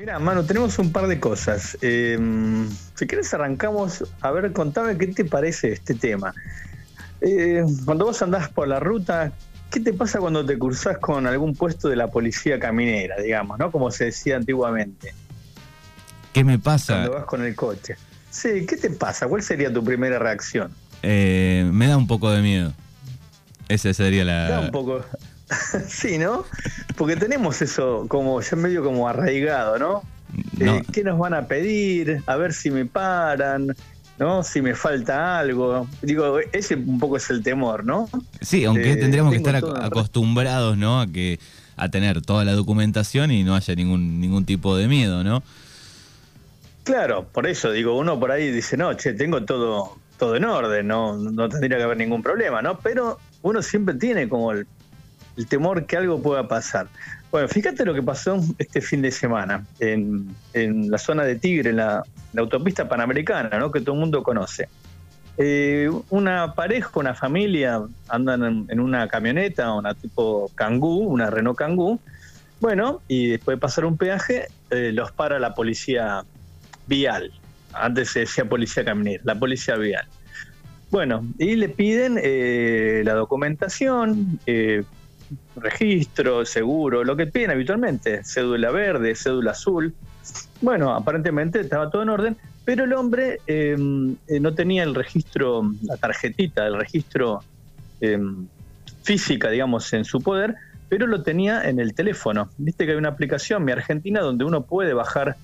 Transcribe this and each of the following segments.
Mira, Manu, tenemos un par de cosas. Eh, si quieres arrancamos, a ver, contame qué te parece este tema. Eh, cuando vos andás por la ruta, ¿qué te pasa cuando te cruzás con algún puesto de la policía caminera, digamos, ¿no? Como se decía antiguamente. ¿Qué me pasa? Cuando vas con el coche. Sí, ¿qué te pasa? ¿Cuál sería tu primera reacción? Eh, me da un poco de miedo. Esa sería la... Da un poco... sí, ¿no? Porque tenemos eso como ya medio como arraigado, ¿no? Eh, ¿Qué nos van a pedir? A ver si me paran, ¿no? Si me falta algo. Digo, ese un poco es el temor, ¿no? Sí, aunque tendríamos que estar acostumbrados, ¿no? A que a tener toda la documentación y no haya ningún ningún tipo de miedo, ¿no? Claro, por eso digo, uno por ahí dice, no, che, tengo todo todo en orden, no, no tendría que haber ningún problema, ¿no? Pero uno siempre tiene como el, el temor que algo pueda pasar. Bueno, fíjate lo que pasó este fin de semana en, la zona de Tigre, en la, autopista panamericana, ¿no? que todo el mundo conoce. Eh, una pareja, una familia, andan en, una camioneta, una tipo Kangoo, una Renault Kangoo. Bueno, y después de pasar un peaje, eh, los para la policía vial. Antes se decía policía camionera, la policía vial. Bueno, y le piden eh, la documentación, registro, seguro, lo que piden habitualmente, cédula verde, cédula azul. Bueno, aparentemente estaba todo en orden, pero el hombre em, eh, no tenía el registro, la tarjetita, el registro em, física, digamos, en su poder, pero lo tenía en el teléfono. Viste que hay una aplicación, Mi Argentina, donde uno puede bajar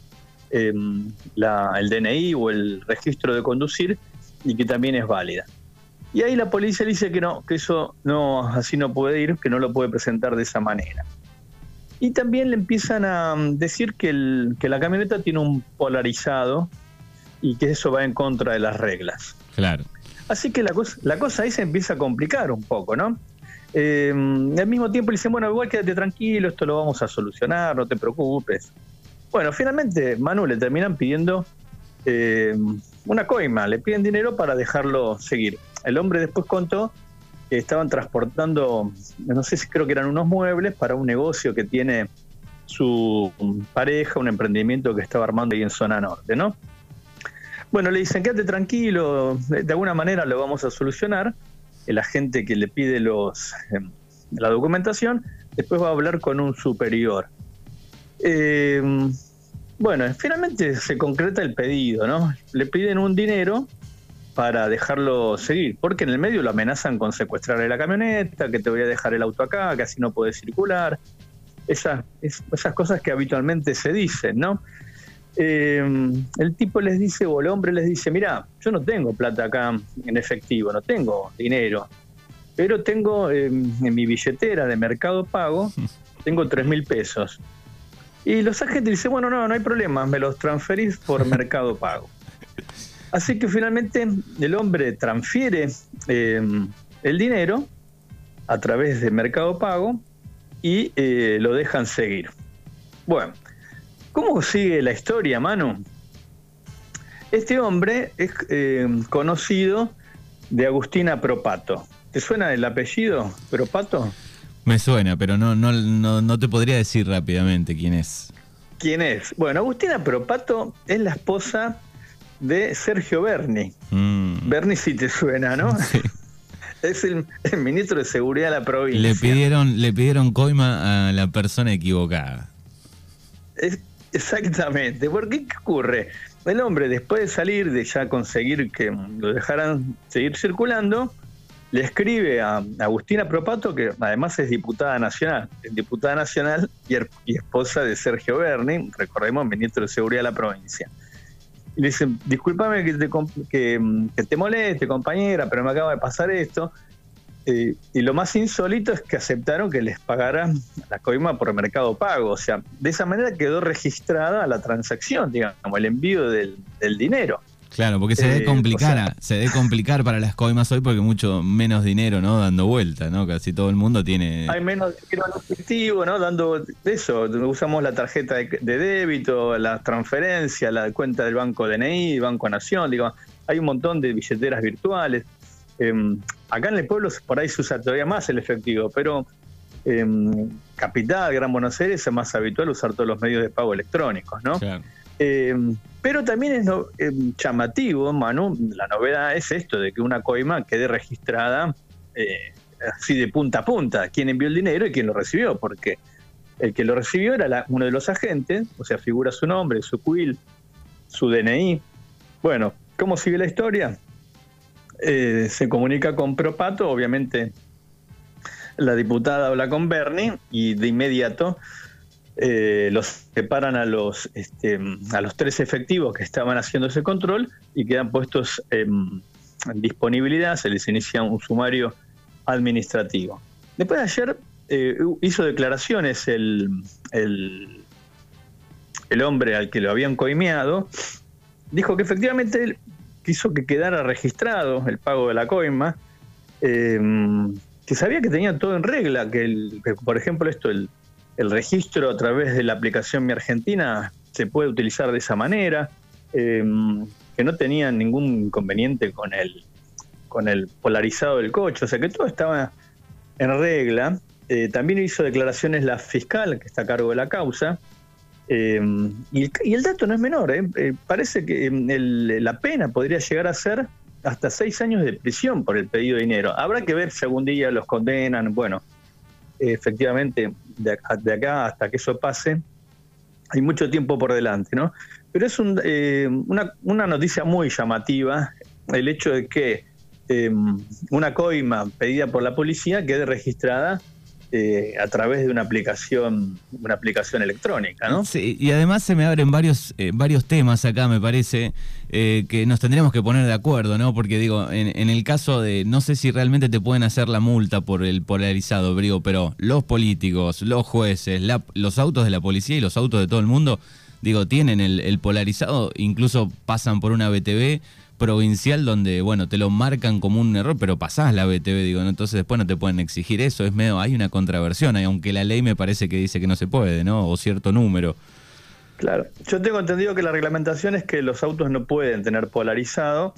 em, el DNI o el registro de conducir y que también es válida. Y ahí la policía dice que no, que eso no, así no puede ir, que no lo puede presentar de esa manera. Y también le empiezan a mm, decir que, el, que la camioneta tiene un polarizado y que eso va en contra de las reglas. Claro. Así que la cosa, la cosa ahí se empieza a complicar un poco, ¿no? Eh, al mismo tiempo le dicen, bueno, igual quédate tranquilo, esto lo vamos a solucionar, no te preocupes. Bueno, finalmente Manu le terminan pidiendo eh, una coima, le piden dinero para dejarlo seguir. El hombre después contó que estaban transportando, no sé si creo que eran unos muebles para un negocio que tiene su pareja, un emprendimiento que estaba armando ahí en zona norte, ¿no? Bueno, le dicen, quédate tranquilo, de alguna manera lo vamos a solucionar. El agente que le pide los, em, la documentación, después va a hablar con un superior. Eh, bueno, finalmente se concreta el pedido, ¿no? Le piden un dinero para dejarlo seguir, porque en el medio lo amenazan con secuestrarle la camioneta, que te voy a dejar el auto acá, que así no puedes circular, esas, esas cosas que habitualmente se dicen, ¿no? Eh, el tipo les dice, o el hombre les dice, mira, yo no tengo plata acá en efectivo, no tengo dinero, pero tengo eh, en mi billetera de mercado pago, tengo tres mil pesos. Y los agentes dicen, bueno, no, no hay problema, me los transferís por mercado pago. Así que finalmente el hombre transfiere eh, el dinero a través de Mercado Pago y eh, lo dejan seguir. Bueno, ¿cómo sigue la historia, Manu? Este hombre es eh, conocido de Agustina Propato. ¿Te suena el apellido Propato? Me suena, pero no, no, no, no te podría decir rápidamente quién es. ¿Quién es? Bueno, Agustina Propato es la esposa de Sergio Berni. Mm. Berni si te suena, ¿no? Es el, ministro de Seguridad de la provincia. Le pidieron, le pidieron coima a la persona equivocada. exactamente. ¿Por qué? ¿Qué ocurre? El hombre, después de salir, de ya conseguir que lo dejaran seguir circulando, le escribe a Agustina Propato, que además es diputada nacional, es diputada nacional y, y esposa de Sergio Berni, recordemos, ministro de Seguridad de la provincia y le dicen, discúlpame que te, que, te moleste, compañera, pero me acaba de pasar esto. Eh, y lo más insólito es que aceptaron que les pagaran la coima por mercado pago. O sea, de esa manera quedó registrada la transacción, digamos, el envío del dinero. Claro, porque se debe eh, complicar, se debe complicar para las coimas hoy porque mucho menos dinero, ¿no? Dando vuelta, ¿no? Casi todo el mundo tiene. Hay menos dinero en efectivo, ¿no? Dando eso. Usamos la tarjeta de, débito, la transferencia, la cuenta del Banco DNI, Banco Nación, digo, hay un montón de billeteras virtuales. Em, acá en el pueblo por ahí se usa todavía más el efectivo, pero em, capital, Gran Buenos Aires, es más habitual usar todos los medios de pago electrónicos, ¿no? Em, pero también es em, llamativo, Manu, la novedad es esto de que una coima quede registrada eh, así de punta a punta, quién envió el dinero y quién lo recibió, porque el que lo recibió era uno de los agentes, o sea, figura su nombre, su quill, su DNI. Bueno, ¿cómo sigue la historia? Eh, se comunica con Propato, obviamente la diputada habla con Bernie y de inmediato eh, los separan a los, este, a los tres efectivos que estaban haciendo ese control y quedan puestos en disponibilidad, se les inicia un sumario administrativo. Después de ayer eh, hizo declaraciones el, el, hombre al que lo habían coimeado, dijo que efectivamente él quiso que quedara registrado el pago de la coima, eh, que sabía que tenía todo en regla, que, el, por ejemplo esto, el, el, registro a través de la aplicación Mi Argentina se puede utilizar de esa manera, eh, que no tenía ningún inconveniente con el, con el polarizado del coche, o sea que todo estaba en regla. Eh, también hizo declaraciones la fiscal, que está a cargo de la causa, eh, y, el, dato no es menor, eh. parece que la pena podría llegar a ser hasta seis años de prisión por el pedido de dinero. Habrá que ver si algún día los condenan, bueno, efectivamente, de acá, hasta que eso pase, hay mucho tiempo por delante, ¿no? Pero es una, una noticia muy llamativa el hecho de que una coima pedida por la policía quede registrada eh, a través de una aplicación, una aplicación electrónica, ¿no? Sí, y además se me abren varios, eh, varios temas acá, me parece, eh, que nos tendríamos que poner de acuerdo, ¿no? Porque digo, en, el caso de, no sé si realmente te pueden hacer la multa por el polarizado, Brigo, pero los políticos, los jueces, los autos de la policía y los autos de todo el mundo, digo, tienen el, el polarizado, incluso pasan por una BTV provincial donde, bueno, te lo marcan como un error, pero pasás la BTV, digo, entonces después no te pueden exigir eso, es medio, hay una contraversión, aunque la ley me parece que dice que no se puede, ¿no? O cierto número. Claro, yo tengo entendido que la reglamentación es que los autos no pueden tener polarizado,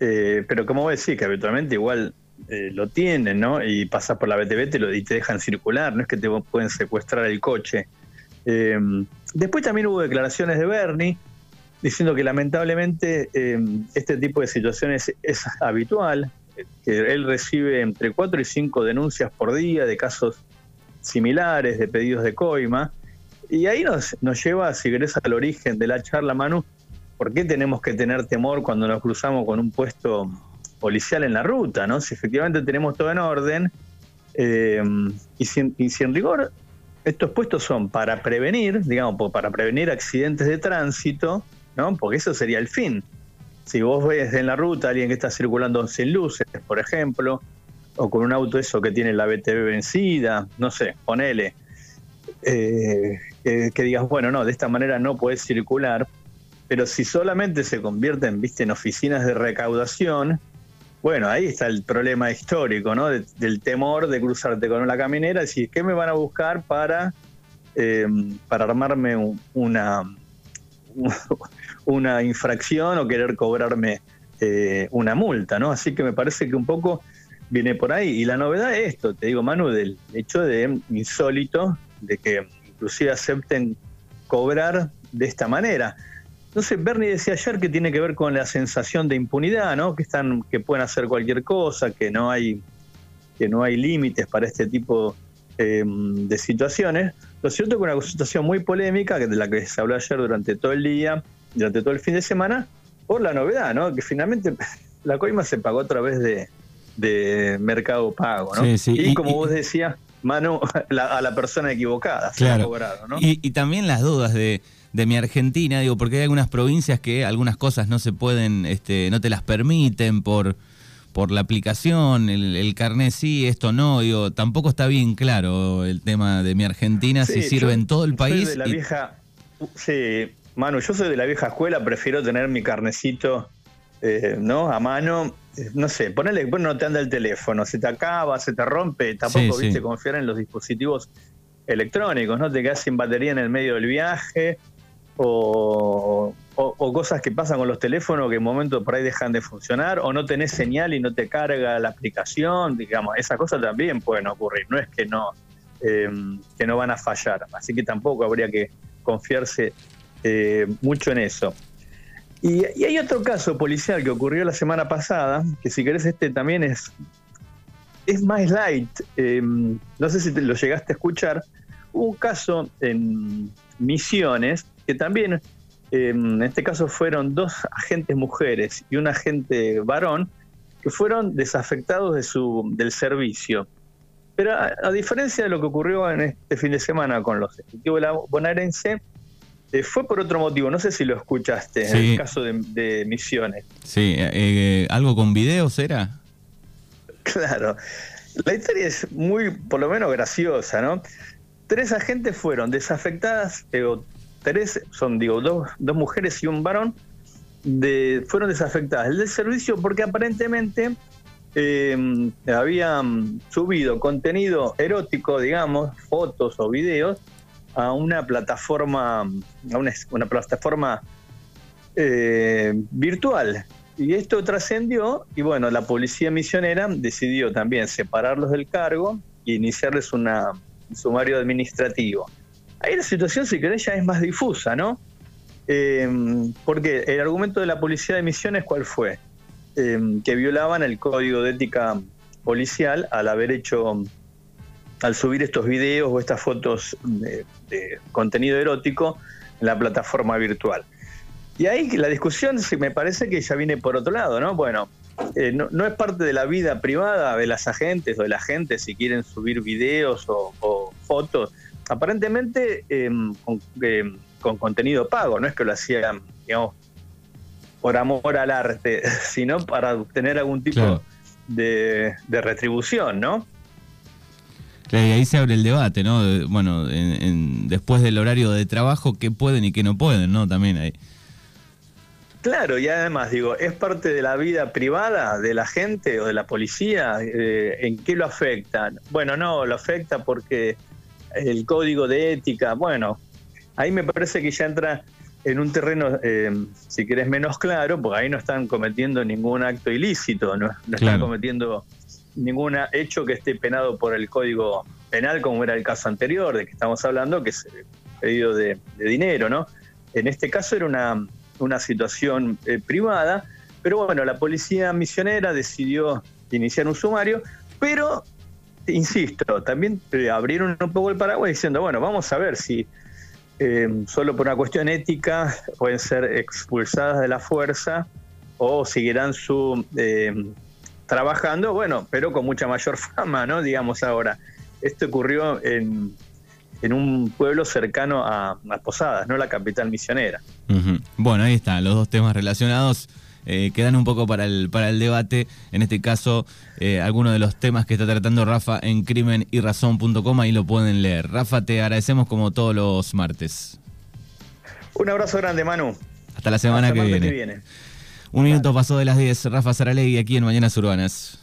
eh, pero como voy a decir, que habitualmente igual eh, lo tienen, ¿no? Y pasas por la BTV te lo, y te dejan circular, no es que te pueden secuestrar el coche. Eh, después también hubo declaraciones de Bernie, diciendo que lamentablemente eh, este tipo de situaciones es habitual, que él recibe entre 4 y 5 denuncias por día de casos similares, de pedidos de coima, y ahí nos, nos lleva, si querés, al origen de la charla, Manu, ¿por qué tenemos que tener temor cuando nos cruzamos con un puesto policial en la ruta? ¿no? Si efectivamente tenemos todo en orden, eh, y, si, y si en rigor estos puestos son para prevenir, digamos, para prevenir accidentes de tránsito, ¿no? Porque eso sería el fin. Si vos ves en la ruta a alguien que está circulando sin luces, por ejemplo, o con un auto eso que tiene la BTV vencida, no sé, ponele, eh, que, digas, bueno, no, de esta manera no puedes circular, pero si solamente se convierten, viste, en oficinas de recaudación, bueno, ahí está el problema histórico, ¿no? del temor de cruzarte con una caminera y decir, ¿qué me van a buscar para, eh, para armarme una, una infracción o querer cobrarme eh, una multa, ¿no? Así que me parece que un poco viene por ahí. Y la novedad es esto, te digo, Manu, del hecho de insólito, de que inclusive acepten cobrar de esta manera. Entonces, Bernie decía ayer que tiene que ver con la sensación de impunidad, ¿no? Que están, que pueden hacer cualquier cosa, que no hay, que no hay límites para este tipo eh, de situaciones. Lo cierto es que una situación muy polémica, de la que se habló ayer durante todo el día, durante todo el fin de semana, por la novedad, ¿no? Que finalmente la coima se pagó a través de, Mercado Pago, ¿no? y, como vos decías, mano a la persona equivocada se ha cobrado, ¿no? Y, también las dudas de, mi Argentina, digo, porque hay algunas provincias que algunas cosas no se pueden, este, no te las permiten por por la aplicación, el, el, carnet sí, esto no, digo, tampoco está bien claro el tema de mi Argentina, si sirve en todo el país. de la vieja, sí, Manu, yo soy de la vieja escuela, prefiero tener mi carnecito, eh, ¿no? A mano, eh, no sé, ponele que no te anda el teléfono, se te acaba, se te rompe, tampoco, viste, confiar en los dispositivos electrónicos, ¿no? Te quedas sin batería en el medio del viaje, o, o, cosas que pasan con los teléfonos que en un momento por ahí dejan de funcionar, o no tenés señal y no te carga la aplicación, digamos, esas cosas también pueden ocurrir, no es que no, eh, que no van a fallar. Así que tampoco habría que confiarse eh, mucho en eso. Y, hay otro caso policial que ocurrió la semana pasada, que si querés este también es, es más light. no sé si te lo llegaste a escuchar. Hubo un caso en Misiones que también en este caso fueron dos agentes mujeres y un agente varón que fueron desafectados de su, del servicio. Pero a, diferencia de lo que ocurrió en este fin de semana con los efectivos bonaerense, eh, fue por otro motivo. No sé si lo escuchaste en el caso de, Misiones. Sí, eh, eh, ¿algo con videos era? Claro. La historia es muy, por lo menos, graciosa, ¿no? Tres agentes fueron desafectadas, son digo, dos, dos mujeres y un varón, de, fueron desafectadas del servicio porque aparentemente eh, habían subido contenido erótico, digamos, fotos o videos, a una plataforma, a una, plataforma eh, virtual. Y esto trascendió y bueno, la policía misionera decidió también separarlos del cargo e iniciarles un sumario administrativo. Ahí la situación, si querés, ya es más difusa, ¿no? Eh, porque el argumento de la policía de Misiones, ¿cuál fue? Eh, que violaban el código de ética policial al haber hecho, al subir estos videos o estas fotos de, contenido erótico en la plataforma virtual. Y ahí la discusión me parece que ya viene por otro lado, ¿no? Bueno, eh, no, es parte de la vida privada de las agentes o de la gente si quieren subir videos o fotos aparentemente em, em, con, contenido pago, no es que lo hacían, digamos, por amor al arte, sino para obtener algún tipo de, retribución, ¿no? y ahí se abre el debate, ¿no? Bueno, después del horario de trabajo, ¿qué pueden y qué no pueden, ¿no? También ahí. Claro, y además digo, ¿es parte de la vida privada de la gente o de la policía? Eh, ¿En qué lo afecta? Bueno, no, lo afecta porque el código de ética, bueno, ahí me parece que ya entra en un terreno, eh, si querés, menos claro, porque ahí no están cometiendo ningún acto ilícito, no, están cometiendo ningún hecho que esté penado por el código penal, como era el caso anterior, de que estamos hablando, que es pedido de, dinero, ¿no? En este caso era una, una situación eh, privada, pero bueno, la policía misionera decidió iniciar un sumario, pero insisto, también eh, abrieron un poco el paraguas diciendo, bueno, vamos a ver si eh, solo por una cuestión ética pueden ser expulsadas de la fuerza o seguirán su eh, trabajando, bueno, pero con mucha mayor fama, ¿no? Digamos ahora. Esto ocurrió en, en un pueblo cercano a, Posadas, no la capital misionera. Bueno, ahí están los dos temas relacionados. Eh, quedan un poco para el, para el debate. En este caso, eh, algunos de los temas que está tratando Rafa en crimen y razón.com, ahí lo pueden leer. Rafa, te agradecemos como todos los martes. Un abrazo grande, Manu. Hasta la semana que, viene. Un minuto pasó de las 10. Rafa Saralegui aquí en Mañanas Urbanas.